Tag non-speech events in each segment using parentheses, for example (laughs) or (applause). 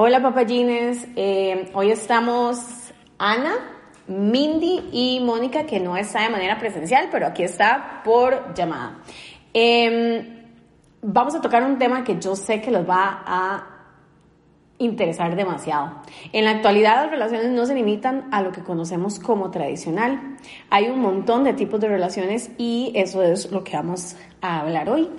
Hola papayines, eh, hoy estamos Ana, Mindy y Mónica, que no está de manera presencial, pero aquí está por llamada. Em, vamos a tocar un tema que yo sé que los va a interesar demasiado. En la actualidad las relaciones no se limitan a lo que conocemos como tradicional. Hay un montón de tipos de relaciones y eso es lo que vamos a hablar hoy.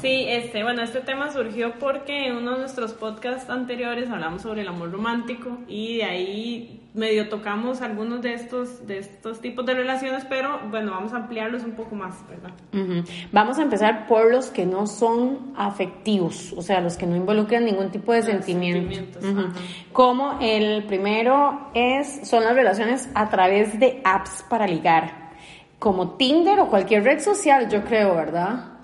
Sí, este, bueno, este tema surgió porque en uno de nuestros podcasts anteriores hablamos sobre el amor romántico y de ahí medio tocamos algunos de estos, de estos tipos de relaciones, pero bueno, vamos a ampliarlos un poco más, ¿verdad? Vamos a empezar por los que no son afectivos, o sea, los que no involucran ningún tipo de sentimiento. Como el primero es, son las relaciones a través de apps para ligar, como Tinder o cualquier red social, yo creo, ¿verdad?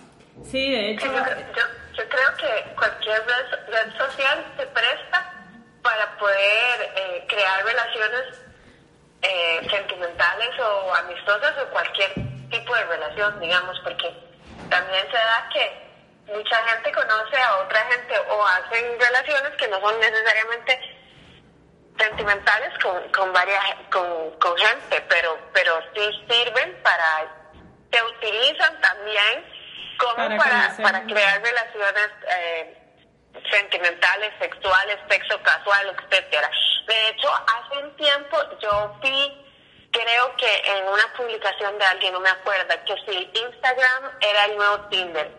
Sí, de hecho. Yo, creo que cualquier red, social se presta para poder eh, crear relaciones eh, sentimentales o amistosas o cualquier tipo de relación, digamos, porque también se da que mucha gente conoce a otra gente o hacen relaciones que no son necesariamente sentimentales con, con varias con, con gente, pero pero sí sirven para se utilizan también como para, para, crear relaciones eh, sentimentales, sexuales, sexo casual, etcétera. De hecho, hace un tiempo yo vi, creo que en una publicación de alguien, no me acuerdo, que si Instagram era el nuevo Tinder.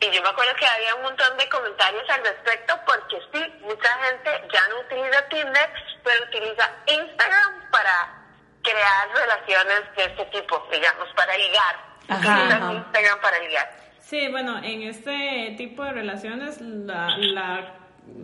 Y yo me acuerdo que había un montón de comentarios al respecto porque sí, mucha gente ya no utiliza Tinder, pero utiliza Instagram para crear relaciones de este tipo, digamos, para ligar. Ajá, Instagram para ligar. Sí, bueno, en este tipo de relaciones la,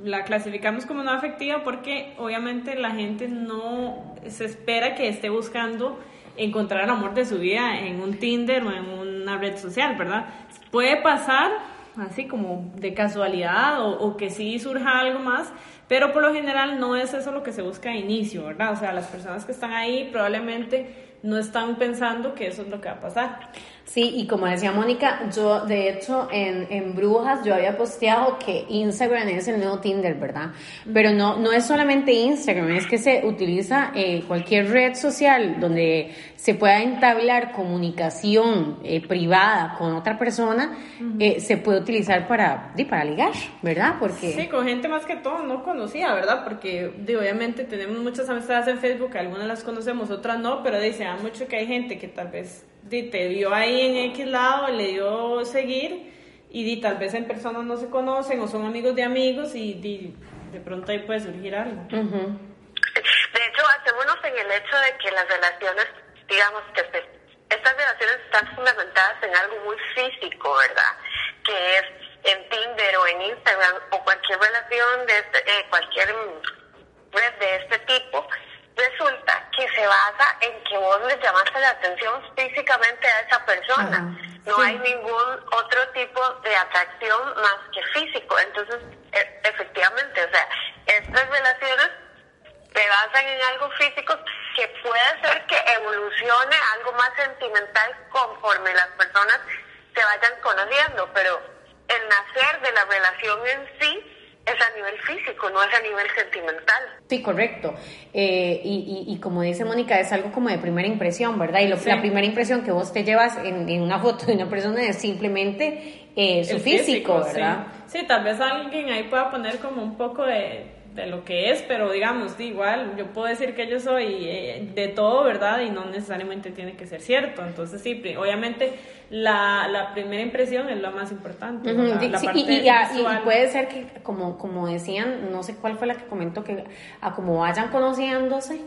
la, clasificamos como no afectiva porque obviamente la gente no se espera que esté buscando encontrar el amor de su vida en un Tinder o en una red social, ¿verdad? Puede pasar así como de casualidad o, o, que sí surja algo más, pero por lo general no es eso lo que se busca a inicio, ¿verdad? O sea, las personas que están ahí probablemente no están pensando que eso es lo que va a pasar. Sí, y como decía Mónica, yo de hecho en, en, Brujas yo había posteado que Instagram es el nuevo Tinder, ¿verdad? Pero no, no es solamente Instagram, es que se utiliza eh, cualquier red social donde se pueda entablar comunicación eh, privada con otra persona, eh, se puede utilizar para, para ligar, ¿verdad? Porque... Sí, con gente más que todo no conocía, ¿verdad? Porque obviamente tenemos muchas amistades en Facebook, algunas las conocemos, otras no, pero dice, mucho que hay gente que tal vez te vio ahí en X lado, le dio seguir y di, tal vez en persona no se conocen o son amigos de amigos y di, de pronto ahí puede surgir algo. De hecho, hacemos en el hecho de que las relaciones, digamos que estas relaciones están fundamentadas en algo muy físico, ¿verdad? Que es en Tinder o en Instagram o cualquier relación de este, eh, cualquier red de este tipo, resulta que se basa en que vos le llamaste la atención físicamente a esa persona. no hay ningún otro tipo de atracción más que físico. Entonces, e, efectivamente, o sea, estas relaciones se basan en algo físico que puede ser que evolucione algo más sentimental conforme las personas se vayan conociendo, pero el nacer de la relación en es a nivel físico, no es a nivel sentimental. Sí, correcto. Eh, y, y, como dice Mónica, es algo como de primera impresión, ¿verdad? Y lo, la primera impresión que vos te llevas en, en, una foto de una persona es simplemente eh, su físico, ¿verdad? Sí. sí, tal vez alguien ahí pueda poner como un poco de de lo que es, pero digamos, igual, yo puedo decir que yo soy eh, de todo, ¿verdad? Y no necesariamente tiene que ser cierto. Entonces, sí, obviamente la, la primera impresión es lo más importante. y, y, puede ser que, como, como decían, no sé cuál fue la que comentó, que a como vayan conociéndose,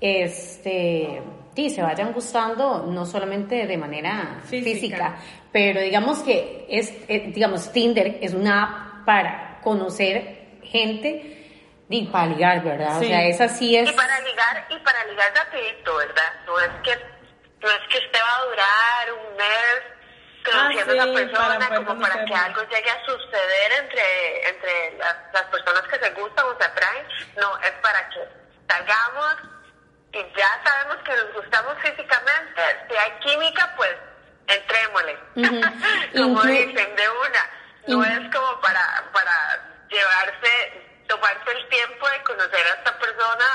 este, sí, se vayan gustando, no solamente de manera física, pero digamos que es, eh, digamos, Tinder es una app para conocer gente y para ligar, ¿verdad? O sea, esa sí es... Y para ligar, y para ligar rapidito, ¿verdad? No es que, no es que usted va a durar un mes conociendo a esa persona como para que algo llegue a suceder entre, entre las, las personas se gustan o se atraen, no, es para que salgamos y ya sabemos que nos gustamos físicamente, si hay química, pues entrémosle, (laughs) como dicen, de una. No es como para, para llevarse, tomarse el tiempo de conocer a esta persona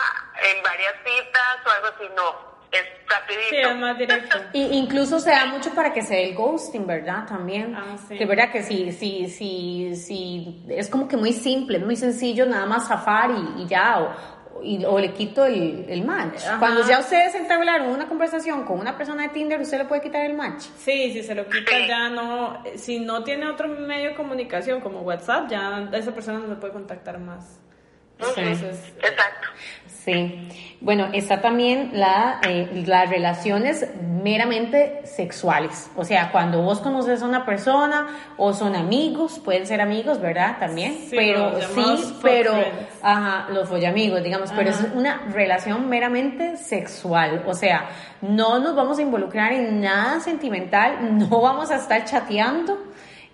en varias citas o algo así, no es rapidito. Sí, es más directo. (laughs) Y incluso se da mucho para que se dé el ghosting, ¿verdad? También. Ah, sí. Que verdad que sí, sí, sí, sí, es como que muy simple, muy sencillo, nada más zafar y, y ya, o, y, o le quito el, el match. Ajá. Cuando ya ustedes entablaron una conversación con una persona de Tinder, ¿usted le puede quitar el match? Sí, si se lo quita ya no, si no tiene otro medio de comunicación como WhatsApp, ya esa persona no se puede contactar más. Entonces, Exacto. Sí. Bueno, está también la, eh, las relaciones meramente sexuales. O sea, cuando vos conoces a una persona o son amigos, pueden ser amigos, ¿verdad? También. Sí, pero sí, pero, ajá, los follamigos, digamos, pero es una relación meramente sexual. O sea, no nos vamos a involucrar en nada sentimental, (laughs) no vamos a estar chateando.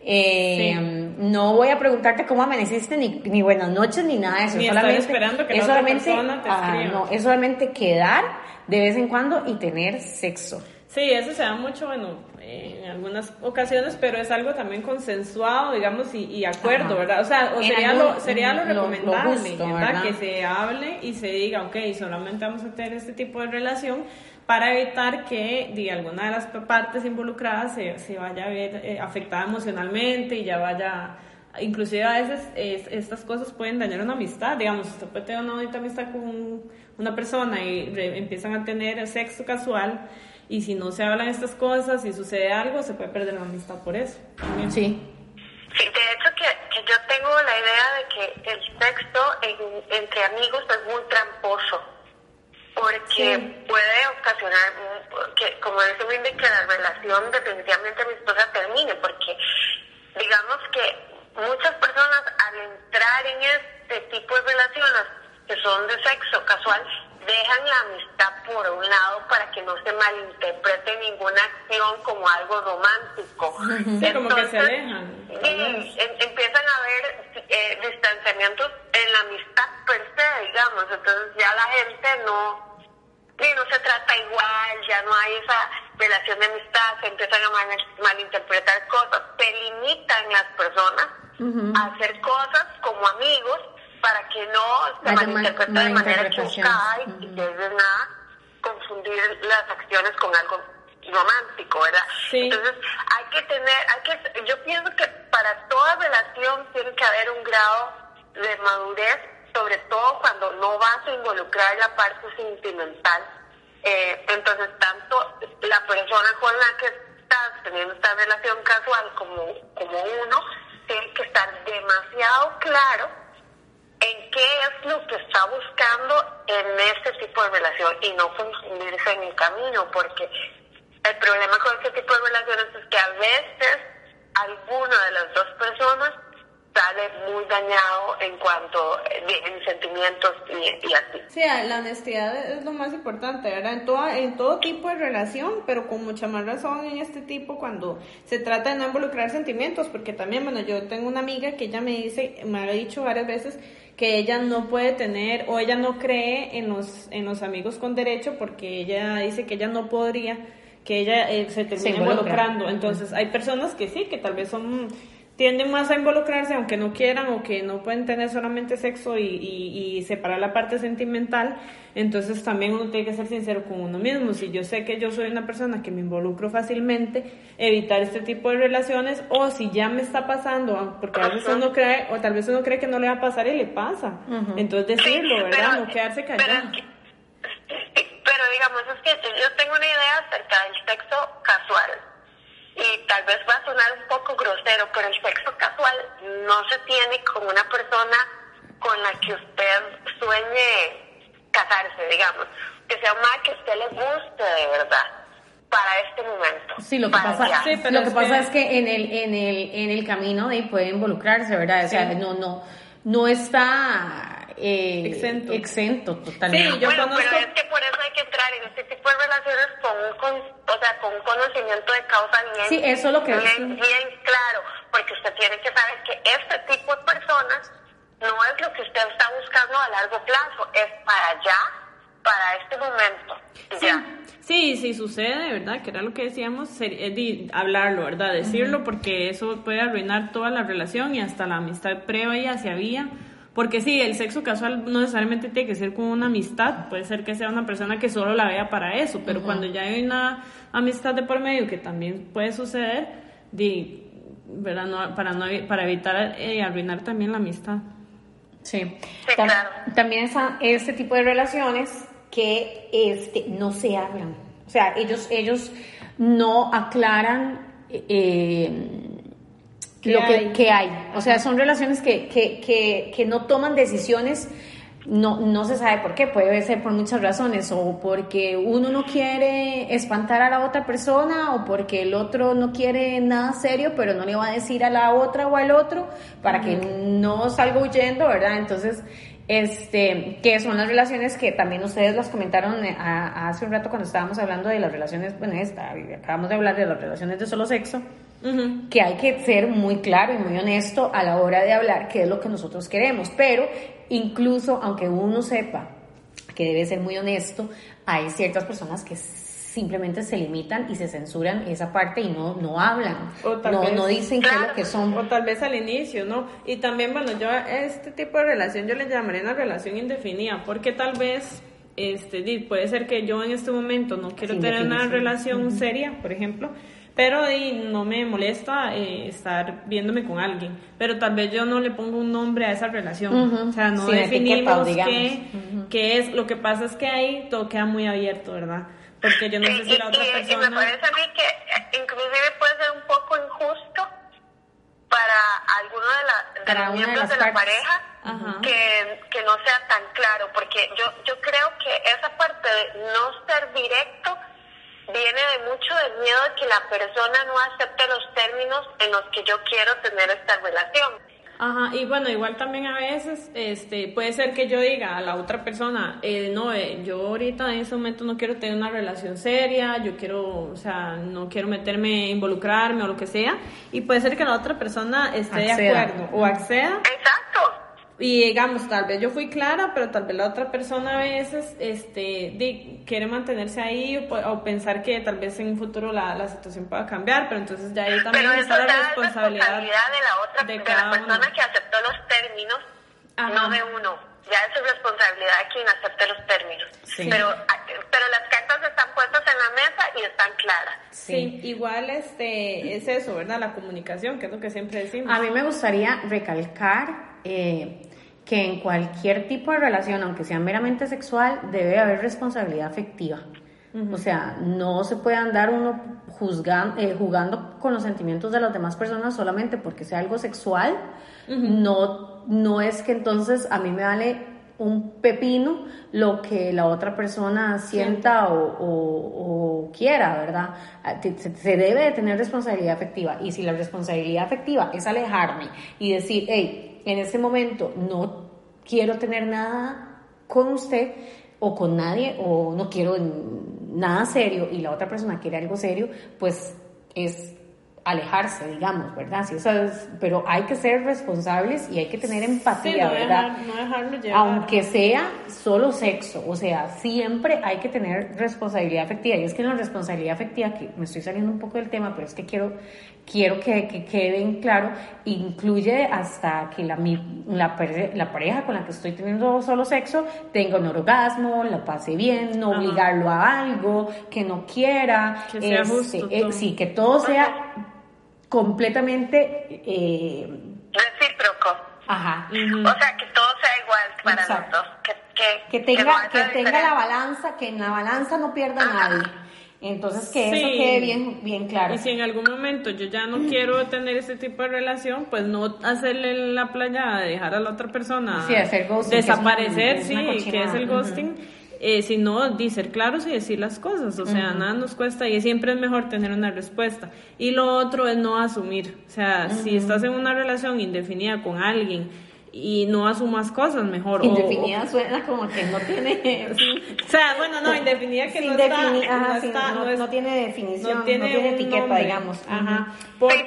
Eh, No voy a preguntarte cómo amaneciste, ni, ni buenas noches, ni nada de eso. Ni estar esperando que la es otra solamente, persona te ah, no, es solamente quedar de vez en cuando y tener sexo. Sí, eso se da mucho, bueno, en algunas ocasiones, pero es algo también consensuado, digamos, y, y acuerdo, Ajá. ¿verdad? O sea, o sería, algún- lo, sería lo recomendable, justo, ¿verdad? ¿verdad? Que se hable y se diga, ok, solamente vamos a tener este tipo de relación para evitar que de alguna de las partes involucradas se, se vaya a ver eh, afectada emocionalmente y ya vaya... Inclusive a veces es- estas cosas pueden dañar una amistad, digamos, usted puede tener una bonita amistad con una persona y re- empiezan a tener sexo casual y si no se hablan estas cosas y sucede algo, se puede perder la amistad por eso. también. Sí. Sí, de hecho que, que yo tengo la idea de que el sexo en- entre amigos es muy tramposo, porque Sí. puede ocasionar, que, como dice Mindy, que la relación definitivamente amistosa termine, porque digamos que muchas personas al entrar en este tipo de relaciones que son de sexo casual, dejan la amistad por un lado para que no se malinterprete ninguna acción como algo romántico. Sí, como que se alejan. Sí, em- empiezan a haber eh, distanciamientos en la amistad per se, digamos. Entonces ya la gente no, sí, no se trata igual, ya no hay esa relación de amistad, se empiezan a mal- malinterpretar cosas, se limitan las personas a hacer cosas como amigos para que no se malinterprete de manera equivocada y, y que de nada confundir las acciones con algo romántico, ¿verdad? Sí. Entonces hay que tener, hay que, yo pienso que para toda relación tiene que haber un grado de madurez, sobre todo cuando no vas a involucrar la parte sentimental. Eh, entonces tanto la persona con la que estás teniendo esta relación casual como, como uno, tiene que estar demasiado claro en qué es lo que está buscando en este tipo de relación y no confundirse en el camino, porque el problema con este tipo de relaciones es que a veces alguna de las dos personas sale muy dañado en cuanto eh, en sentimientos y, y así. Sí, la honestidad es lo más importante, ¿verdad? En, toda, en todo tipo de relación, pero con mucha más razón en este tipo cuando se trata de no involucrar sentimientos, porque también, bueno, yo tengo una amiga que ella me dice, me ha dicho varias veces que ella no puede tener o ella no cree en los, en los amigos con derecho porque ella dice que ella no podría, que ella eh, se termina involucra. involucrando. Entonces, hay personas que sí, que tal vez son tienden más a involucrarse aunque no quieran o que no pueden tener solamente sexo y, y, y separar la parte sentimental, entonces también uno tiene que ser sincero con uno mismo. Si yo sé que yo soy una persona que me involucro fácilmente, evitar este tipo de relaciones o si ya me está pasando, porque a veces uno cree, o tal vez uno cree que no le va a pasar y le pasa. Entonces decirlo, Sí, ¿verdad? pero- no quedarse callado. Pero digamos, es que yo tengo una idea acerca del sexo casual. Tal vez va a sonar un poco grosero, pero el sexo casual no se tiene con una persona con la que usted sueñe casarse, digamos. Que sea una que a usted le guste de verdad para este momento. Sí, lo que pasa, ya. Sí, pero lo que es pasa que- es que en el, en el, en el camino de ahí puede involucrarse, ¿verdad? O sea, Sí. no, no, no está eh, Exento. exento totalmente. Sí, yo bueno, conozco- pero es que por eso hay que entrar en este tipo de relaciones con un, con- o sea, con un conocimiento de causa bien, Sí, eso es lo que- bien, bien claro, porque usted tiene que saber que este tipo de personas no es lo que usted está buscando a largo plazo, es para allá, para este momento. Sí, sí, sí sucede, ¿verdad? Que era lo que decíamos, hablarlo, ¿verdad? Decirlo porque eso puede arruinar toda la relación y hasta la amistad previa si había. Porque sí, el sexo casual no necesariamente tiene que ser con una amistad, puede ser que sea una persona que solo la vea para eso, pero cuando ya hay una amistad de por medio que también puede suceder, di, ¿verdad? No, para, no, para evitar eh, arruinar también la amistad. Sí, también están este tipo de relaciones que este, no se hablan. O sea, ellos, ellos no aclaran eh, lo que, hay. O sea, son relaciones que, que, que, no toman decisiones no, no se sabe por qué, puede ser por muchas razones, o porque uno no quiere espantar a la otra persona, o porque el otro no quiere nada serio, pero no le va a decir a la otra o al otro para que no salga huyendo, ¿verdad? Entonces, este, que son las relaciones que también ustedes las comentaron eh, hace un rato cuando estábamos hablando de las relaciones, bueno, esta, acabamos de hablar de las relaciones de solo sexo, que hay que ser muy claro y muy honesto a la hora de hablar qué es lo que nosotros queremos, pero incluso aunque uno sepa que debe ser muy honesto, hay ciertas personas que simplemente se limitan y se censuran esa parte y no, no hablan, no, no dicen qué es lo que son. O tal vez al inicio, ¿no? Y también, bueno, yo este tipo de relación yo le llamaría una relación indefinida, porque tal vez este, puede ser que yo en este momento no quiero tener una relación seria, por ejemplo, pero no me molesta eh, estar viéndome con alguien, pero tal vez yo no le pongo un nombre a esa relación, o sea, no definimos qué, es, lo que pasa es que ahí todo queda muy abierto, ¿verdad? Porque yo no sé si la otra persona... Y me parece a mí que eh, inclusive puede ser un poco injusto para alguno de, los miembros de, la pareja que, que no sea tan claro, porque yo, yo creo que esa parte de no ser directo viene de mucho del miedo de que la persona no acepte los términos en los que yo quiero tener esta relación. Ajá, y bueno, igual también a veces este, puede ser que yo diga a la otra persona, eh, no, eh, yo ahorita en ese momento no quiero tener una relación seria, yo quiero, o sea, no quiero meterme, involucrarme o lo que sea, y puede ser que la otra persona esté de acuerdo o acceda. Exacto. Y digamos, tal vez yo fui clara, pero tal vez la otra persona a veces este, quiere mantenerse ahí o, pensar que tal vez en un futuro la, la, situación pueda cambiar, pero entonces ya ahí también está la responsabilidad, de la otra de, cada la persona que aceptó los términos, no de uno. Ya es su responsabilidad de quien acepte los términos. Pero, pero las cartas están puestas en la mesa y están claras. Sí, igual este, es eso, ¿verdad? La comunicación, que es lo que siempre decimos. A mí me gustaría recalcar eh, que en cualquier tipo de relación, aunque sea meramente sexual, debe haber responsabilidad afectiva. O sea, no se puede andar uno juzgando, eh, jugando con los sentimientos de las demás personas solamente porque sea algo sexual. no, no es que entonces a mí me vale un pepino lo que la otra persona sienta o, quiera, ¿verdad? Ah, se, debe de tener responsabilidad afectiva. Y si la responsabilidad afectiva es alejarme y decir, hey, en ese momento no quiero tener nada con usted o con nadie o no quiero nada serio y la otra persona quiere algo serio, pues es alejarse, digamos, ¿verdad? Sí, pero hay que ser responsables y hay que tener empatía, ¿verdad? no dejarlo llevar. Aunque sea solo sexo, o sea, siempre hay que tener responsabilidad afectiva. Y es que en la responsabilidad afectiva, que me estoy saliendo un poco del tema, pero es que quiero, quiero que, que quede bien claro, incluye hasta que la, la, la, pareja con la que estoy teniendo solo sexo tenga un orgasmo, la pase bien, no obligarlo a algo, que no quiera, que sea este, justo, eh, sí, que todo sea completamente... Eh, Recíproco. Ajá. O sea, que todo sea igual para los dos. Que, que, tenga, que, tenga la balanza, que en la balanza no pierda nadie. Entonces, que eso quede bien, bien claro. Y si en algún momento yo ya no quiero tener ese tipo de relación, pues no hacerle la playa, dejar a la otra persona sí, hacer ghosting, desaparecer, sí, que es el ghosting eh, sino de ser claros y decir las cosas, o sea, nada nos cuesta y siempre es mejor tener una respuesta. Y lo otro es no asumir, o sea, si estás en una relación indefinida con alguien y no asumas cosas mejor. Indefinida suena como que no tiene... o sea, bueno, no, indefinida que no, está, no, está, no, tiene definición, no tiene, etiqueta, digamos. Ajá.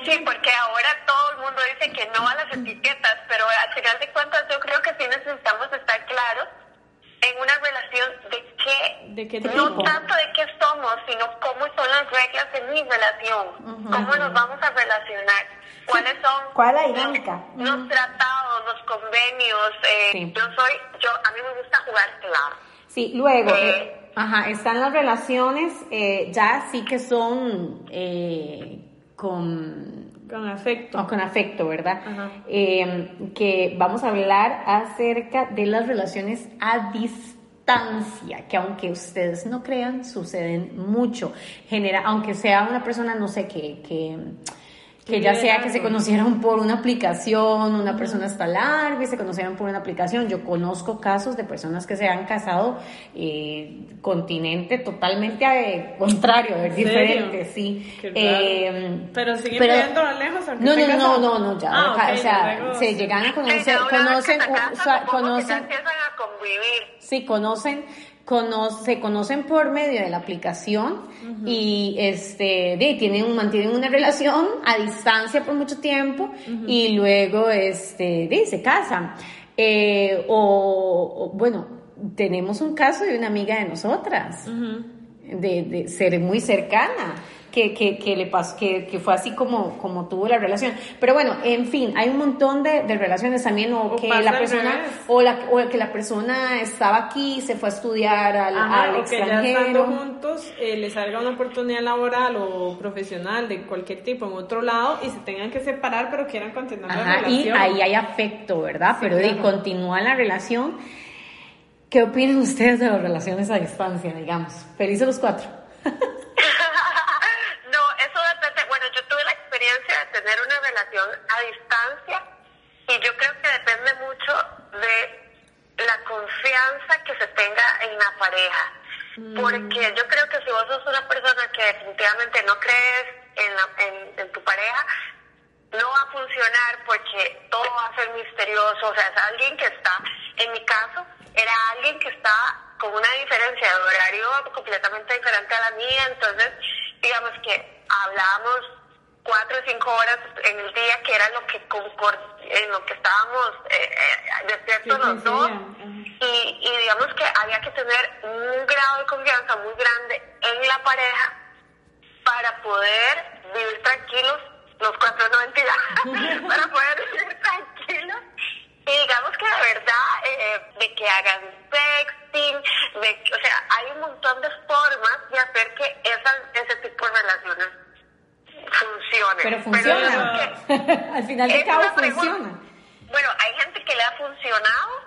Sí, porque ahora todo el mundo dice que no a las etiquetas, pero al final de cuentas yo creo que sí necesitamos estar claros en una relación de qué, no tanto de qué somos, sino cómo son las reglas de mi relación, cómo nos vamos a relacionar, cuáles son ¿Cuál la dinámica? Los, tratados, los convenios. Eh, yo soy, yo a mí me gusta jugar claro. Sí, luego, eh, eh, ajá, están las relaciones ya sí que son con con afecto. Con afecto, ¿verdad? Em, que vamos a hablar acerca de las relaciones a distancia, que aunque ustedes no crean, suceden mucho. Genera, aunque sea una persona, no sé, que, que que ya sea que se conocieran por una aplicación, una persona está larga y se conocieran por una aplicación. Yo conozco casos de personas que se han casado eh, continente totalmente eh, contrario, es diferente, sí. Eh, pero siguen viviendo lejos. No, no, no, no, no, ya. Ah, o sea, se llegan a conocer, conocen, conocen, empiezan a convivir. Sí, conocen se conocen por medio de la aplicación y este, de, tienen, mantienen una relación a distancia por mucho tiempo y luego este, de, se casan. Eh, o, bueno, tenemos un caso de una amiga de nosotras, de, de ser muy cercana que, que, que le pasó, que, que, fue así como, como tuvo la relación. Pero bueno, en fin, hay un montón de, de relaciones también, o, que la persona, o, la, o que la persona estaba aquí, se fue a estudiar al, al extranjero. que ya estando juntos eh, le salga una oportunidad laboral o profesional de cualquier tipo en otro lado y se tengan que separar, pero quieran continuar la relación. Y ahí hay afecto, ¿verdad? pero claro. continúa la relación. ¿Qué opinan ustedes de las relaciones a distancia, digamos? Felices los cuatro. (laughs) tener una relación a distancia y yo creo que depende mucho de la confianza que se tenga en la pareja. Mm. Porque yo creo que si vos sos una persona que definitivamente no crees en, la, en, tu pareja, no va a funcionar porque todo va a ser misterioso. O sea, es alguien que está, en mi caso, era alguien que está con una diferencia de horario completamente diferente a la mía. Entonces, digamos que hablábamos cuatro o cinco horas en el día, que era lo que en lo que estábamos eh, eh despiertos los dos. Y, y digamos que había que tener un grado de confianza muy grande en la pareja para poder vivir tranquilos, los cuatro no (laughs) para poder vivir tranquilos. Y digamos que la verdad, eh, de que hagan sexting, de, o sea, hay un montón de formas de hacer que esa, ese tipo de relaciones funcione. Pero funciona. (laughs) Al final de cabo funciona. Bueno, hay gente que le ha funcionado.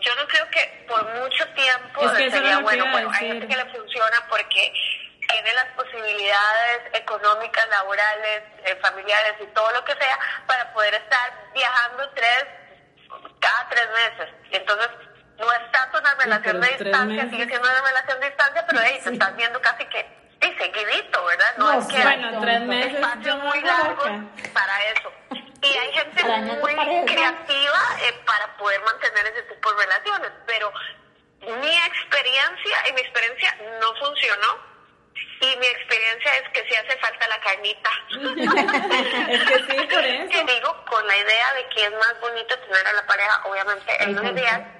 Yo no creo que por mucho tiempo sería bueno. Bueno, hay gente que le funciona porque tiene las posibilidades económicas, laborales, eh, familiares y todo lo que sea para poder estar viajando tres, cada tres meses. Entonces, no es tanto una relación de distancia, sigue siendo una relación de distancia, pero ahí se están viendo casi que Sí, seguidito, No, es que bueno, tres meses espacios muy largos para eso. Y hay gente muy creativa eh, para poder mantener ese tipo de relaciones, pero mi experiencia, en mi experiencia no funcionó. Y mi experiencia es que sí hace falta la carnita. (laughs) es que sí, por eso. Te digo, con la idea de que es más bonito tener a la pareja, obviamente, es lo ideal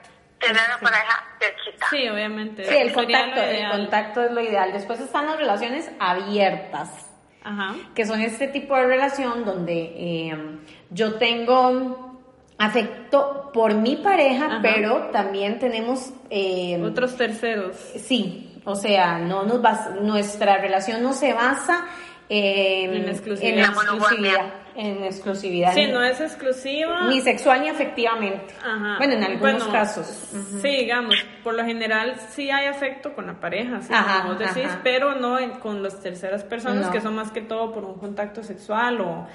tener a pareja cerquita. Sí, obviamente. Sí, el contacto, el contacto es lo ideal. Después están las relaciones abiertas, Ajá. que son este tipo de relación donde eh, yo tengo afecto por mi pareja, pero también tenemos... Eh, Otros terceros. Sí, o sea, no nos nuestra relación no se basa en, exclusividad. En exclusividad. En exclusividad. Sí, no es exclusiva. Ni sexual ni afectivamente. Ajá. Bueno, en algunos casos. Sí, digamos, por lo general sí hay afecto con la pareja, ¿sí? como decís, pero no con las terceras personas, que son más que todo por un contacto sexual o...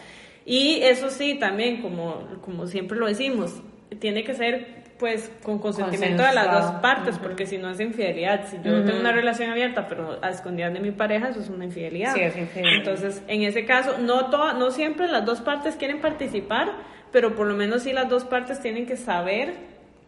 Y eso sí, también, como, como siempre lo decimos, tiene que ser pues con consentimiento de las dos partes, porque si no es infidelidad. Si yo tengo una relación abierta, pero a escondidas de mi pareja, eso es una infidelidad. Sí, es infidelidad. Entonces, en ese caso, no, no siempre las dos partes quieren participar, pero por lo menos sí las dos partes tienen que saber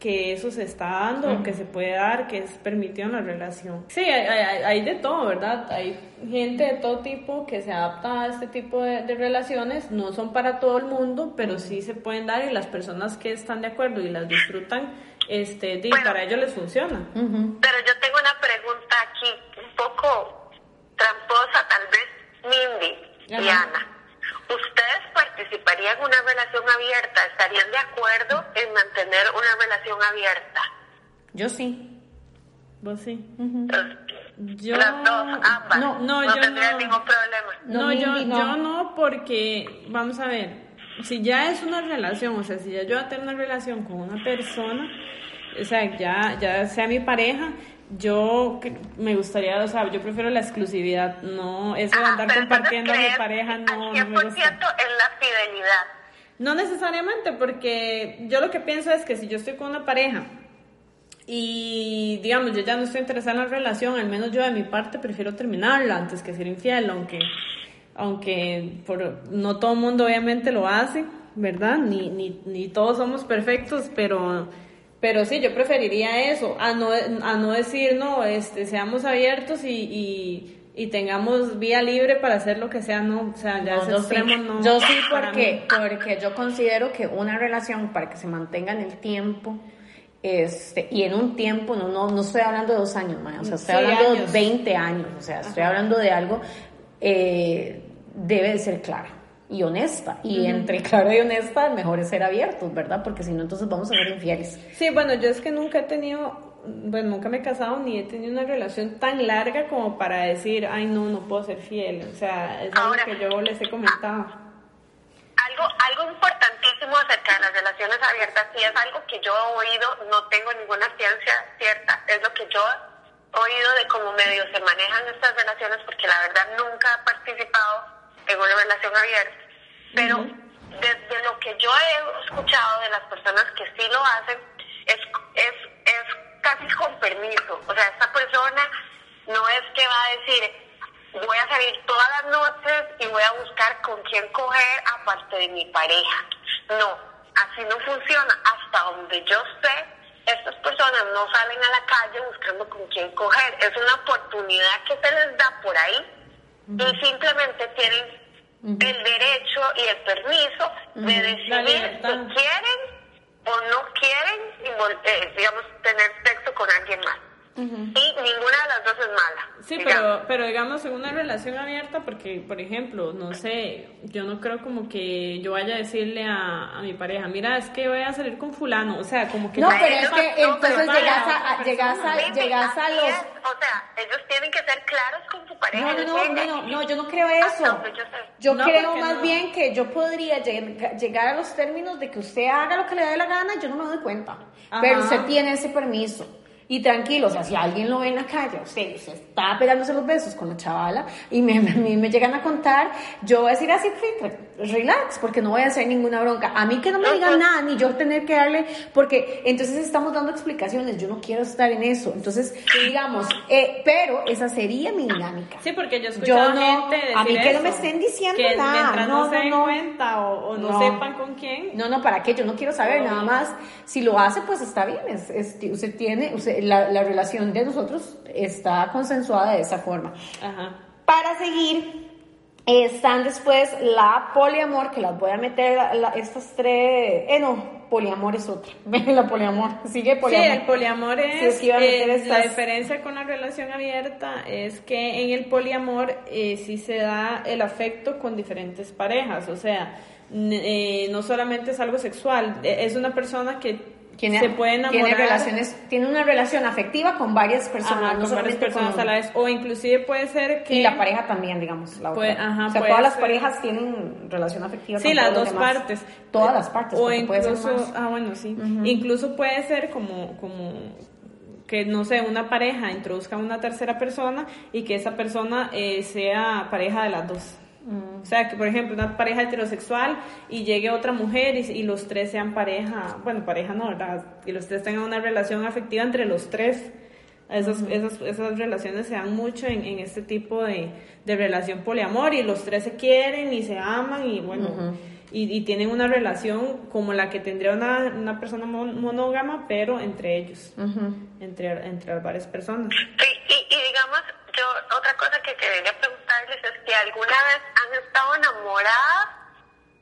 que eso se está dando, que se puede dar, que es permitido en la relación. Sí, hay, hay, de todo, ¿verdad? Hay gente de todo tipo que se adapta a este tipo de, relaciones, no son para todo el mundo, pero sí se pueden dar y las personas que están de acuerdo y las disfrutan, este, para ellos les funciona. Pero yo tengo una pregunta aquí, un poco tramposa tal vez, Mindy y Ana. ¿Ustedes participarían en una relación abierta? ¿Estarían de acuerdo en mantener una relación abierta? Yo sí. ¿Vos sí? yo... Las dos, ambas. No, no, no yo no. ningún problema. No, yo, yo no porque, vamos a ver, si ya es una relación, o sea, si ya yo voy a tener una relación con una persona, o sea, ya, ya sea mi pareja, yo me gustaría, o sea, yo prefiero la exclusividad, no eso de andar compartiendo a mi pareja, no, no me gusta. en la fidelidad. No necesariamente, porque yo lo que pienso es que si yo estoy con una pareja y, digamos, yo ya no estoy interesada en la relación, al menos yo de mi parte prefiero terminarla antes que ser infiel, aunque, aunque por, no todo el mundo obviamente lo hace, ¿verdad? Ni, ni, ni todos somos perfectos, pero pero sí, yo preferiría eso, a no, a no decir, no, este, seamos abiertos y, y, tengamos vía libre para hacer lo que sea, no, o sea, ya no, extremo no. Yo sí, porque, porque yo considero que una relación para que se mantenga en el tiempo, este, y en un tiempo, no, no, no estoy hablando de dos años, o sea, estoy hablando de 20 años, o sea, estoy hablando de algo, eh, debe de ser clara y honesta. Y entre (laughs) claro y honesta, mejor es ser abiertos, ¿verdad? Porque si no, entonces vamos a ser infieles. Sí, bueno, yo es que nunca he tenido, bueno, nunca me he casado ni he tenido una relación tan larga como para decir, ay, no, no puedo ser fiel. O sea, es algo que yo les he comentado. Algo, algo importantísimo acerca de las relaciones abiertas, y es algo que yo he oído, no tengo ninguna ciencia cierta, es lo que yo he oído de cómo medio se manejan estas relaciones, porque la verdad nunca he participado en una relación abierta. Pero desde lo que yo he escuchado de las personas que sí lo hacen, es, es, es casi con permiso. O sea, esta persona no es que va a decir, voy a salir todas las noches y voy a buscar con quién coger aparte de mi pareja. No, así no funciona. Hasta donde yo sé, estas personas no salen a la calle buscando con quién coger. Es una oportunidad que se les da por ahí y simplemente tienen el derecho y el permiso de decidir si quieren o no quieren, eh, digamos, tener sexo con alguien más. Y ninguna de las dos es mala. Sí, pero, pero digamos en una relación abierta, porque, por ejemplo, no sé, yo no creo como que yo vaya a decirle a, a mi pareja, mira, es que voy a salir con fulano, o sea, como que... No, pero es que entonces llegas a, llegas a, llegas a los... o sea, ellos tienen que ser claros con su pareja. No, no, no, no, no, yo no creo eso. yo, creo más bien que yo podría llegar a los términos de que usted haga lo que le dé la gana y yo no me doy cuenta. Pero usted tiene ese permiso y tranquilo, o sea, si alguien lo ve en la calle, usted, se está pegándose los besos con la chavala y me, (laughs) me, me, llegan a contar, yo voy a decir así, relax, porque no voy a hacer ninguna bronca. A mí que no me digan nada, ni yo tener que darle, porque entonces estamos dando explicaciones, yo no quiero estar en eso. Entonces, digamos, eh, pero esa sería mi dinámica. Sí, porque yo escucho yo no, gente A mí que no me estén diciendo nada. no, se den cuenta o, no, sepan con quién. No, no, ¿para qué? Yo no quiero saber, nada más. Si lo hace, pues está bien. Es, usted tiene, usted, la, la, relación de nosotros está consensuada de esa forma. Para seguir, están después la poliamor, que las voy a meter, estas tres, eh, no, poliamor es otra, (laughs) la poliamor, sigue poliamor. Sí, el poliamor es, eh, la diferencia con la relación abierta es que en el poliamor eh, sí se da el afecto con diferentes parejas, o sea, eh, no solamente es algo sexual, es una persona que tiene, se puede enamorar. Tiene, relaciones, tiene una relación afectiva con varias personas. con varias personas a la vez. O inclusive puede ser que... Y la pareja también, digamos. La otra. Ajá, o sea, todas las parejas tienen relación afectiva sí, las dos partes. Todas las partes. O incluso... Ah, bueno, sí. Incluso puede ser como... como que no sé, una pareja introduzca una tercera persona y que esa persona eh, sea pareja de las dos. O sea, que por ejemplo una pareja heterosexual y llegue otra mujer y, los tres sean pareja, bueno, pareja no, ¿verdad? Y los tres tengan una relación afectiva entre los tres. Esas, esas, esas relaciones se dan mucho en, en este tipo de, de, relación poliamor y los tres se quieren y se aman y bueno, y, tienen una relación como la que tendría una, una persona monógama, pero entre ellos, entre, entre varias personas. Sí, y, y, digamos, yo otra cosa que quería preguntarles es que alguna vez han estado enamoradas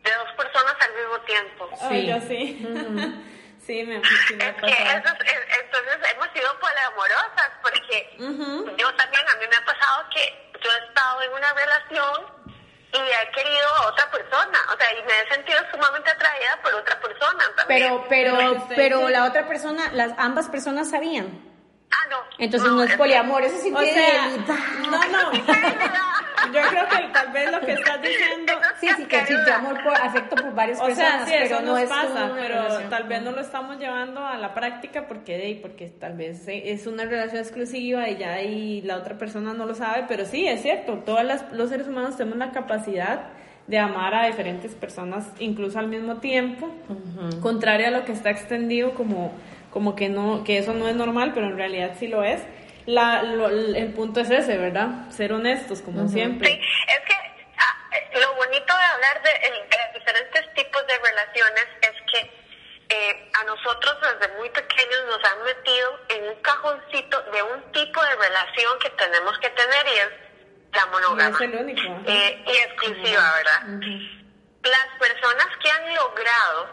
de dos personas al mismo tiempo. Sí, yo sí. Sí, me, sí me es que eso, entonces hemos sido poliamorosas porque yo también, a mí me ha pasado que yo he estado en una relación y he querido a otra persona, o sea, y me he sentido sumamente atraída por otra persona también. Pero, pero, pero la otra persona, las ambas personas sabían. Ah, no. Entonces no, es poliamor, eso sí o sea, No, no. (laughs) Yo creo que tal vez lo que estás diciendo. Sí, sí, que existe amor por afecto por varias o personas. O sea, sí, eso no nos pasa, pero tal vez no lo estamos llevando a la práctica porque, porque tal vez es una relación exclusiva y ya y la otra persona no lo sabe, pero sí, es cierto, todos los seres humanos tenemos la capacidad de amar a diferentes personas incluso al mismo tiempo, contrario a lo que está extendido como como que no que eso no es normal, pero en realidad sí lo es. La, el punto es ese, ¿verdad? Ser honestos, como siempre. Sí, es que ah, lo bonito de hablar de, diferentes tipos de relaciones es que eh, a nosotros desde muy pequeños nos han metido en un cajoncito de un tipo de relación que tenemos que tener y es la monógama. Y es el único. Eh, y exclusiva, ¿verdad? Las personas que han logrado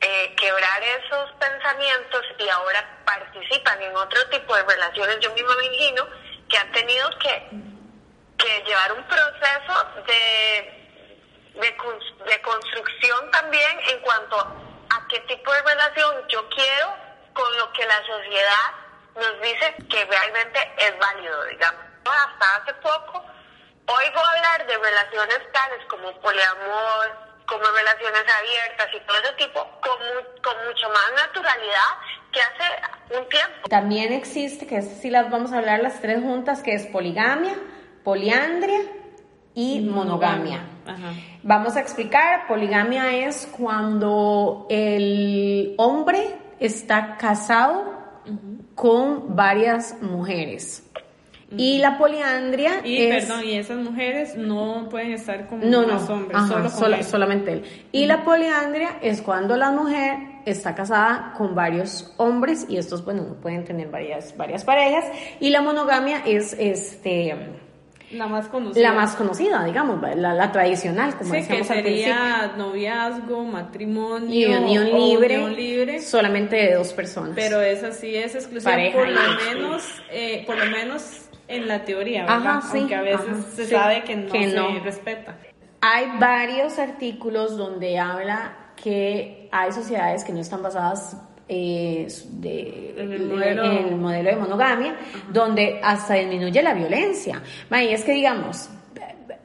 eh, quebrar esos y ahora participan en otro tipo de relaciones, yo mismo me imagino que han tenido que, que llevar un proceso de, de, construcción también en cuanto a qué tipo de relación yo quiero con lo que la sociedad nos dice que realmente es válido, digamos. Hasta hace poco oigo hablar de relaciones tales como poliamor, como relaciones abiertas y todo ese tipo con, con mucho más naturalidad que hace un tiempo. También existe, que sí las vamos a hablar las tres juntas, que es poligamia, poliandria y monogamia. Vamos a explicar, poligamia es cuando el hombre está casado con varias mujeres. Y la poliandria y, perdón, y esas mujeres no pueden estar con no, hombres, solo solamente él. Y la poliandria es cuando la mujer está casada con varios hombres y estos, bueno, no pueden tener varias, varias parejas. Y la monogamia es este... La más conocida. La más conocida, digamos, la, tradicional, como sí, que sería noviazgo, matrimonio, y unión libre, libre, solamente de dos personas. Pero esa sí es exclusiva, por lo menos, eh, por lo menos en la teoría, ¿verdad? Aunque a veces se sabe que no se respeta. Hay varios artículos donde habla que hay sociedades que no están basadas eh, en, el modelo, de monogamia, donde hasta disminuye la violencia. Y es que digamos,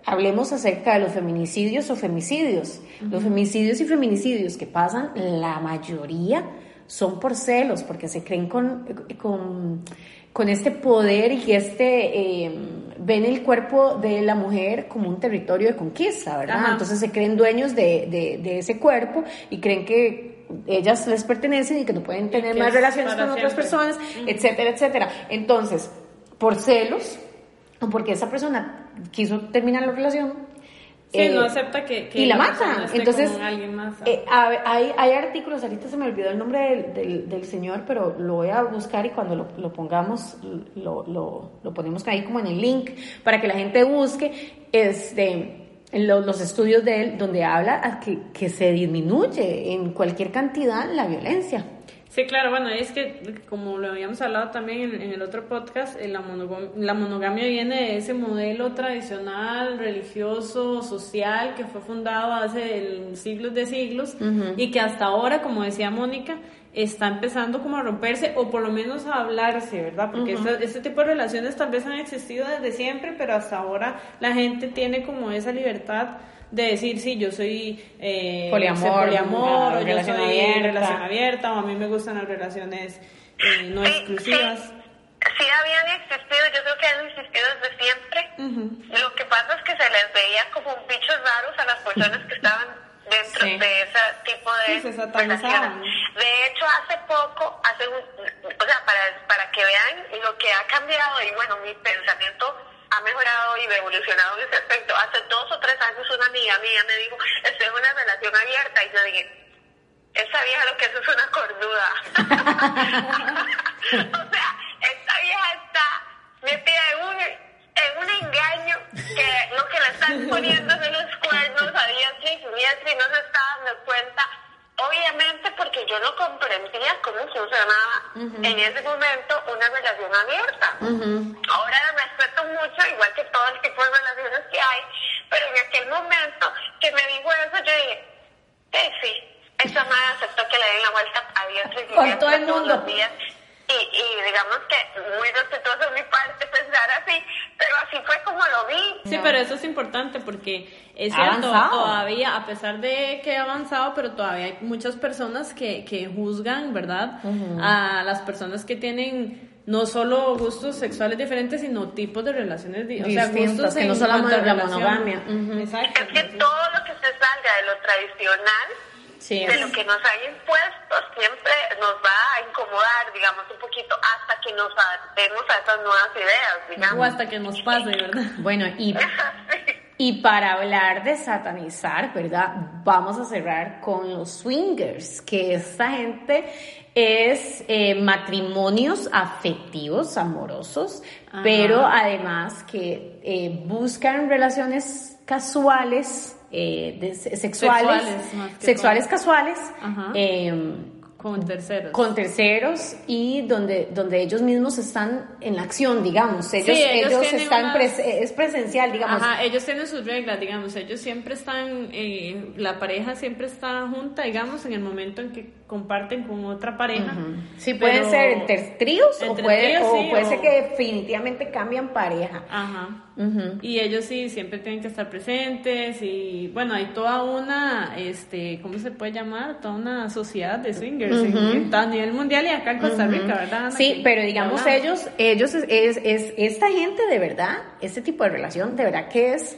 hablemos acerca de los feminicidios o femicidios. Los femicidios y feminicidios que pasan, la mayoría son por celos, porque se creen con, con con este poder y este eh, ven el cuerpo de la mujer como un territorio de conquista, ¿verdad? Entonces se creen dueños de, de, ese cuerpo y creen que ellas les pertenecen y que no pueden tener más relaciones con otras personas, etcétera, etcétera. Entonces, por celos o porque esa persona quiso terminar la relación, Sí, no eh, acepta que, y la, mata. Entonces, eh, hay, hay, artículos, ahorita se me olvidó el nombre del, del, señor, pero lo voy a buscar y cuando lo, lo pongamos, lo, lo, lo, ponemos ahí como en el link para que la gente busque este, los, los estudios de él donde habla que, que se disminuye en cualquier cantidad la violencia. Sí, claro, bueno, es que como lo habíamos hablado también en, el otro podcast, eh, la, la, monogamia viene de ese modelo tradicional, religioso, social, que fue fundado hace siglos de siglos y que hasta ahora, como decía Mónica, está empezando como a romperse o por lo menos a hablarse, ¿verdad? Porque este, tipo de relaciones tal vez han existido desde siempre, pero hasta ahora la gente tiene como esa libertad de decir, sí, yo soy eh, poliamor, poliamor o yo soy abierta. relación abierta, o a mí me gustan las relaciones eh, no exclusivas. Sí, habían existido, yo creo que han existido desde siempre. Lo que pasa es que se les veía como bichos raros a las personas que estaban dentro de ese tipo de sí. De hecho, hace poco, hace un, o sea, para, para que vean lo que ha cambiado y bueno, mi pensamiento a mejorado y evolucionado en ese aspecto. Hace dos o tres años una amiga mía me dijo, estoy en una relación abierta y yo dije, esa vieja lo que eso es una cornuda. (laughs) o sea, esta vieja está metida en un, en un engaño que lo que le están poniendo son los cuernos a y siniestra y no se está dando cuenta. Obviamente porque yo no comprendía cómo funcionaba en ese momento una relación abierta. Ahora la respeto mucho, igual que todo el tipo de relaciones que hay, pero en aquel momento que me dijo eso, yo dije, sí, sí, esa madre aceptó que le den la vuelta a y todo el todos los días. Y, y digamos que muy lo vi. Sí, pero eso es importante porque es cierto, avanzado. todavía, a pesar de que ha avanzado, pero todavía hay muchas personas que, que juzgan, ¿verdad? A las personas que tienen no solo gustos sexuales diferentes, sino tipos de relaciones, di- o sea, gustos que en no a la monogamia. Exacto. Es que todo lo que se salga de lo tradicional, Sí, de lo que nos hay impuesto, siempre nos va a incomodar, digamos, un poquito, hasta que nos adaptemos a esas nuevas ideas, digamos. O hasta que nos pase, ¿verdad? Bueno, y, (laughs) y para hablar de satanizar, ¿verdad? Vamos a cerrar con los swingers, que esta gente es eh, matrimonios afectivos, amorosos, Ajá. pero además que eh, buscan relaciones casuales, eh, de- sexuales, Sexuales, casuales, Ajá. em, Con terceros. con terceros y donde, donde ellos mismos están en la acción, digamos. Ellos, Sí, ellos ellos, están, pres- es presencial, digamos. Ajá, ellos tienen sus reglas, digamos, ellos siempre están, eh, la pareja siempre está junta, digamos, en el momento en que comparten con otra pareja. Sí, pueden Pero- ser entre tríos o puede, tríos, o sí, puede o- ser que definitivamente cambian pareja. Ajá. Y ellos sí siempre tienen que estar presentes y bueno, hay toda una, este, ¿cómo se puede llamar? Toda una sociedad de swingers en- a nivel mundial y acá en Costa Rica, ¿verdad? Ana? Sí, Que- pero digamos ellos, ellos es, es, es- esta gente de verdad, este tipo de relación de verdad que es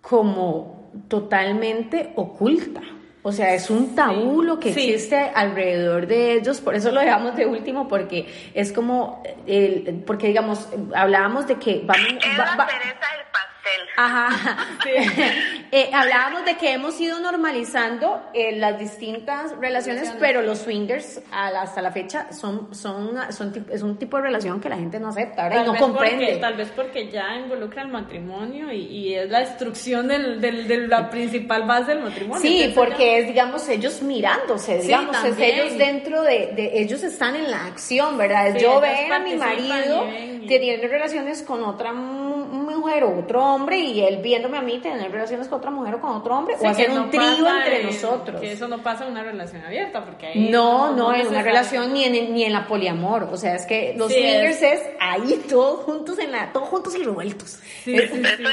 como totalmente oculta. O sea, es un tabú lo que Sí. existe alrededor de ellos, por eso lo dejamos de último, porque es como, el, porque digamos, hablábamos de que vamos, Es va- la va- cereza del pastel. Ajá. (laughs) Eh, hablábamos de que hemos ido normalizando eh, las distintas relaciones, pero los swingers a la- hasta la fecha son, son, son, es un tipo de relación que la gente no acepta ¿verdad? y no comprende. Porque, tal vez porque ya involucra el matrimonio y, y es la destrucción del, del- de la principal base del matrimonio. Sí, Entonces, porque es, digamos, ellos mirándose, Sí, digamos, es ellos dentro de, de- ellos están en la acción, ¿verdad? Es Sí, yo ver a mi marido teniendo relaciones con otra mu- mujer o otro hombre y él viéndome a mí tener relaciones con otra mujer o con otro hombre Sí, o hacer un no trío entre en- nosotros. Que eso no pasa en una relación abierta, porque ahí No, no, en se una relación ni en, ni en la poliamor. O sea, es que los Sí, swingers es, ahí todos juntos en la, todos juntos y revueltos. Sí, Es- sí, sí.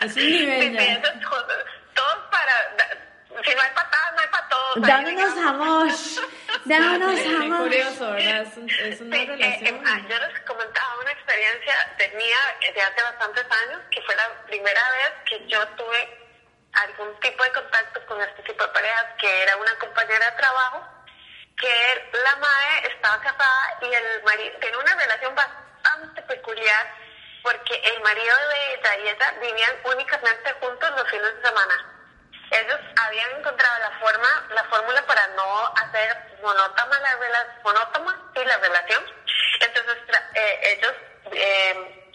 Es, un nivel ya. todos para, si no hay patadas, no hay para todos. Dámonos amor, (laughs) dámonos Qué amor. curioso, ¿verdad? Es, un- es una Sí, eh, relación. eh, ah, yo les comentaba una experiencia de mía eh, de hace bastantes años, que fue la primera vez que yo tuve algún tipo de contacto con este tipo de parejas, que era una compañera de trabajo, que la madre estaba casada y el marido tenía una relación bastante peculiar, porque el marido de ella y ella vivían únicamente juntos los fines de semana. Ellos habían encontrado la forma, la fórmula para no hacer monótona la relación, monótona sí, la relación. Entonces eh, ellos, eh,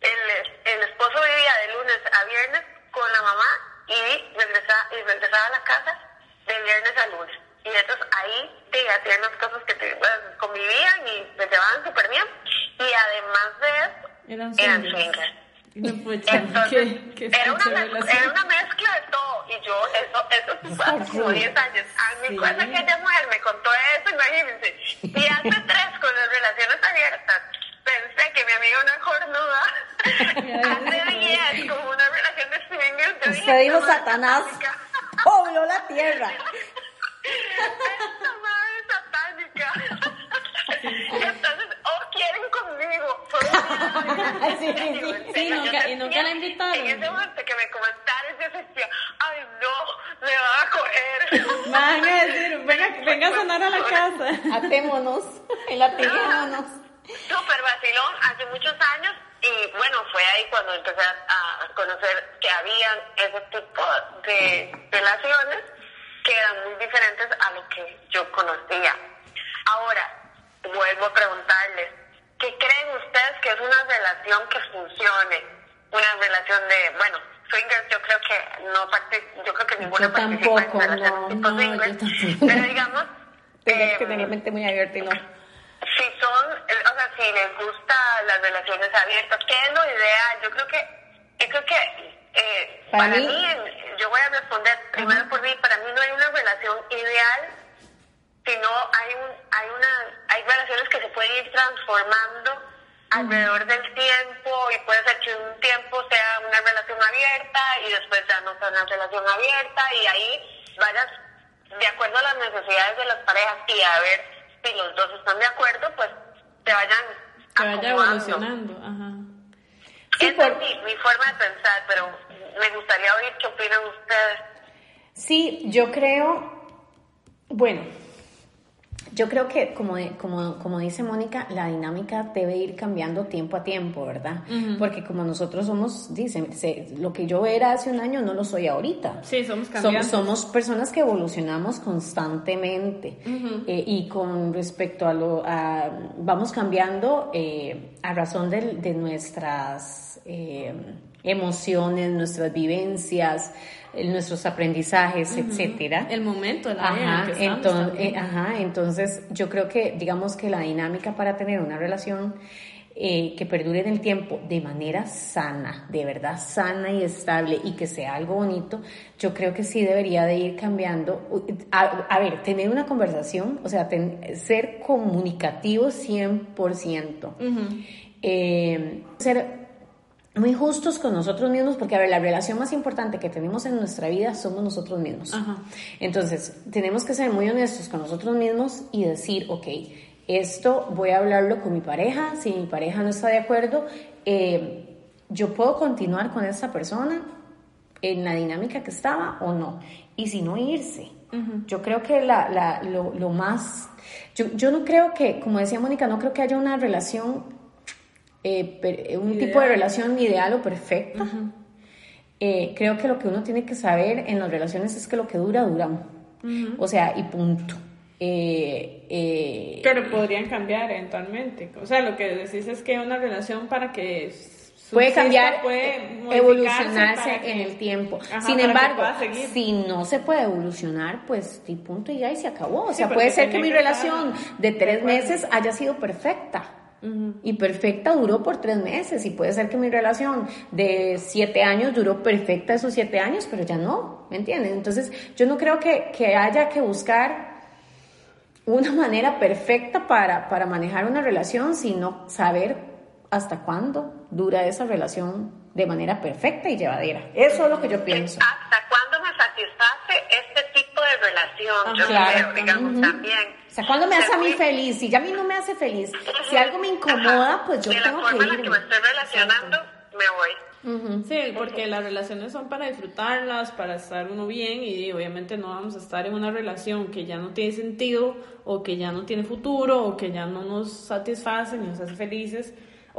el, el esposo vivía de lunes a viernes con la mamá y regresaba, y regresaba a la casa de viernes a lunes. Y ellos ahí sí, hacían las cosas que te- convivían y se llevaban súper bien. Y además de eso, Eran eran. No, pucha, Entonces, qué, qué era, una, escucha mez- relación. era una mezcla de todo. Y yo, eso, eso fue hace como 10 años. A mi Sí. cosa que ella mujer me contó eso, imagínense. Y hace tres con las relaciones abiertas. Pensé que mi amiga una cornuda. (laughs) hace 10 con una relación de swingers. Usted dijo "Esta madre Satanás, satánica". pobló la tierra. (laughs) Esta madre es satánica. Y entonces, oh, quieren conmigo. Fue un (laughs) Sí, sí, sí. Sí, Yo nunca- y nunca la invitaron. En ese momento que me comentaron, yo decía, ay no, me van a coger. (laughs) Van a decir, venga, venga a sonar a la casa. (laughs) Atémonos, enlatiguémonos. Súper vacilón, hace muchos años, y bueno, fue ahí cuando empecé a, conocer que habían ese tipo de relaciones que eran muy diferentes a lo que yo conocía. Ahora, vuelvo a preguntarles, ¿qué creen que es una relación que funcione? Una relación de, bueno, swingers yo creo que no yo creo que ninguna yo tampoco, no, no, swingers, pero digamos... (laughs) Tienes que tener la mente muy abierta y no si son, eh, o sea, si les gusta las relaciones abiertas, ¿qué es lo ideal? Yo creo que, yo creo que eh, para, mí, yo voy a responder primero por mí, para mí no hay una relación ideal, sino hay un, hay una, hay relaciones que se pueden ir transformando alrededor del tiempo y puede ser que un tiempo sea una relación abierta y después ya no sea una relación abierta y ahí vayas de acuerdo a las necesidades de las parejas y a ver si los dos están de acuerdo, pues se vayan vaya evolucionando. Ajá. Esa es mi, mi, forma de pensar, pero me gustaría oír qué opinan ustedes. Sí, yo creo, bueno, yo creo que, como, como, como dice Mónica, la dinámica debe ir cambiando tiempo a tiempo, ¿verdad? Porque como nosotros somos, dicen, lo que yo era hace un año no lo soy ahorita. Sí, somos cambiantes. Somos, personas que evolucionamos constantemente eh, y con respecto a lo, a, vamos cambiando eh, a razón de, de nuestras eh, emociones, nuestras vivencias nuestros aprendizajes, etcétera. El momento, la ajá, entonces, eh, ajá, entonces yo creo que digamos que la dinámica para tener una relación eh, que perdure en el tiempo de manera sana, de verdad sana y estable y que sea algo bonito, yo creo que sí debería de ir cambiando. A, ver, tener una conversación, o sea, ser comunicativo 100%. Eh, ser muy justos con nosotros mismos, porque a ver, la relación más importante que tenemos en nuestra vida somos nosotros mismos. Entonces, tenemos que ser muy honestos con nosotros mismos y decir, ok, esto voy a hablarlo con mi pareja, si mi pareja no está de acuerdo, eh, yo puedo continuar con esta persona en la dinámica que estaba o no, y si no irse. Yo creo que la, la, lo, lo, más, yo, yo no creo que, como decía Mónica, no creo que haya una relación eh, eh, un tipo de relación ideal o perfecta. Eh, creo que lo que uno tiene que saber en las relaciones es que lo que dura, dura. O sea, y punto. Pero podrían cambiar eventualmente. O sea, lo que decís es que una relación para que puede cambiar, puede evolucionarse en el tiempo. Sin embargo, si no se puede evolucionar, pues y punto y ya y se acabó. O sea, puede ser que mi relación de tres meses haya sido perfecta y perfecta duró por tres meses y puede ser que mi relación de siete años duró perfecta esos siete años, pero ya no, ¿me entienden? Entonces yo no creo que, que haya que buscar una manera perfecta para, para manejar una relación, sino saber hasta cuándo dura esa relación de manera perfecta y llevadera. Eso es lo que yo pienso. ¿Hasta cuándo me satisface este tipo de relación? yo creo, digamos, también. O sea, cuando me hace a mí feliz, si ya a mí no me hace feliz, si algo me incomoda, pues yo tengo que irme. la forma en que me estoy relacionando, me voy. Sí, porque las relaciones son para disfrutarlas, para estar uno bien y obviamente no vamos a estar en una relación que ya no tiene sentido o que ya no tiene futuro o que ya no nos satisface ni nos hace felices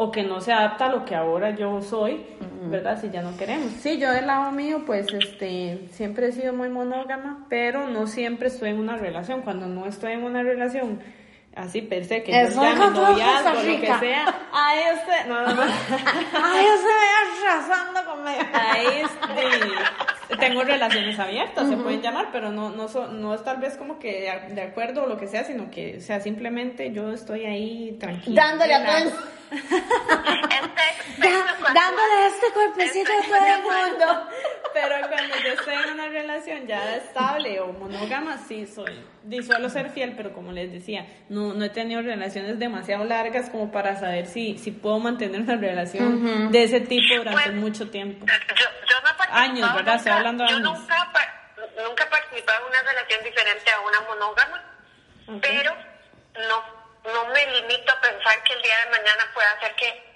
o que no se adapta a lo que ahora yo soy, ¿verdad? Si ya no queremos. Sí, yo del lado mío, pues, este, siempre he sido muy monógama, pero no siempre estoy en una relación. Cuando no estoy en una relación así per se, que Eso yo llame noviazgo, lo que sea, ahí usted, no, no, no. ahí usted me arrasando conmigo. (laughs) Ahí este, tengo relaciones abiertas, se pueden llamar, pero no, no, no es tal vez como que de, acuerdo o lo que sea, sino que, o sea, simplemente yo estoy ahí tranquila. Dándole a todo dándole este cuerpecito a todo el mundo. Pero cuando yo estoy en una relación ya estable o monógama, sí soy. Y suelo ser fiel, pero como les decía, no, no he tenido relaciones demasiado largas como para saber si, si puedo mantener una relación de ese tipo durante mucho tiempo. Yo, yo no años, ¿verdad? Estoy hablando de años. Nunca, nunca he participado en una relación diferente a una monógama, pero no no me limito a pensar que el día de mañana pueda hacer que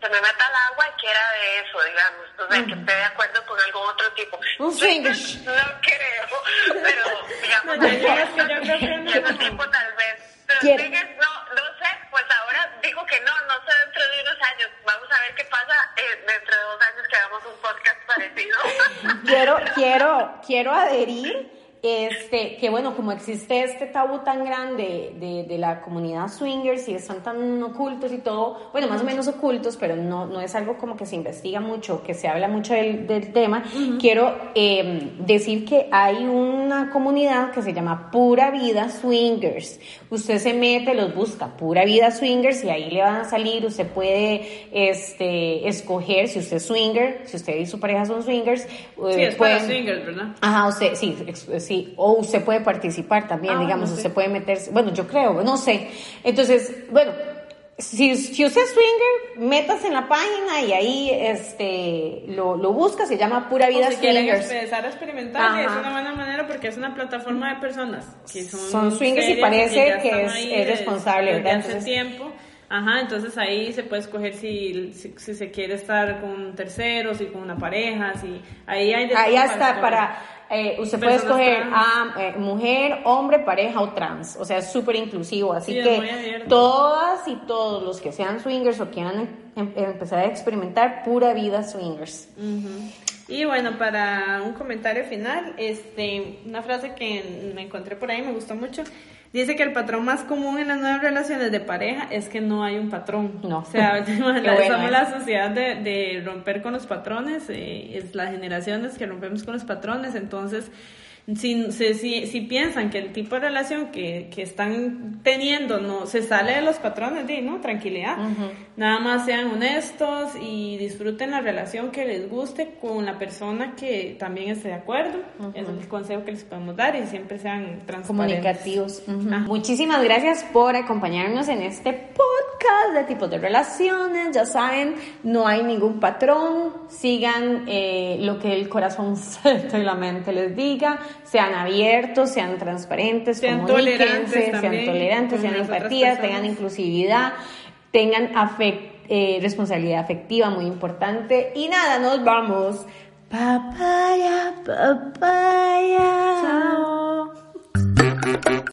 se me meta al agua y quiera de eso, digamos, o sea, que esté de acuerdo con algún otro tipo. Un finish. No, creo, pero digamos, no, yo, no tiempo tal vez. Pero fíjate, no, no sé, pues ahora digo que no, no sé dentro de unos años. Vamos a ver qué pasa eh, dentro de dos años que hagamos un podcast parecido. quiero, (laughs) quiero, quiero adherir este, que bueno, como existe este tabú tan grande de, de, la comunidad swingers y están tan ocultos y todo, bueno, más o menos ocultos, pero no, no es algo como que se investiga mucho, que se habla mucho del, del tema, quiero eh, decir que hay una comunidad que se llama Pura Vida Swingers. Usted se mete, los busca, Pura Vida Swingers, y ahí le van a salir, usted puede este, escoger si usted es swinger, si usted y su pareja son swingers. Sí, es para swingers, ¿verdad? Ajá, usted, sí, sí, o usted puede participar también, Ah, digamos, usted sí. puede meterse, bueno, yo creo, no sé. Entonces, bueno, si, si usted es swinger, métase en la página y ahí este, lo, lo busca, se llama Pura Vida o si quieren Swingers. empezar a experimentar, Ajá. es una buena manera porque es una plataforma de personas que son, Son swingers y parece que están es- es responsable, ¿verdad? hace Entonces- tiempo. Ajá, entonces ahí se puede escoger si, si, si se quiere estar con un tercero, si con una pareja, si ahí hay de Ahí hasta escoger. para, eh, usted puede escoger a eh, mujer, hombre, pareja o trans. O sea, es súper inclusivo. Así Sí, que todas y todos los que sean swingers o quieran em- em- empezar a experimentar pura vida swingers. Y bueno, para un comentario final, este, una frase que me encontré por ahí, me gustó mucho. Dice que el patrón más común en las nuevas relaciones de pareja es que no hay un patrón. No. O sea, (laughs) bueno, somos la sociedad de, de romper con los patrones, eh, es las generaciones que rompemos con los patrones, entonces si, si, si, piensan que el tipo de relación que, que están teniendo no se sale de los patrones, di, ¿no? Tranquilidad. Nada más sean honestos y disfruten la relación que les guste con la persona que también esté de acuerdo. Es el consejo que les podemos dar y siempre sean transparentes. Comunicativos. Ujú. Ajá. Muchísimas gracias por acompañarnos en este podcast de tipos de relaciones. Ya saben, no hay ningún patrón. Sigan eh, lo que el corazón (laughs) y la mente les diga. Sean abiertos, sean transparentes, Sean comuníquense, tolerantes sean tolerantes, sean empatía, tengan inclusividad, tengan eh, responsabilidad afectiva, muy importante. Y nada, nos vamos. Papaya, papaya. Chao.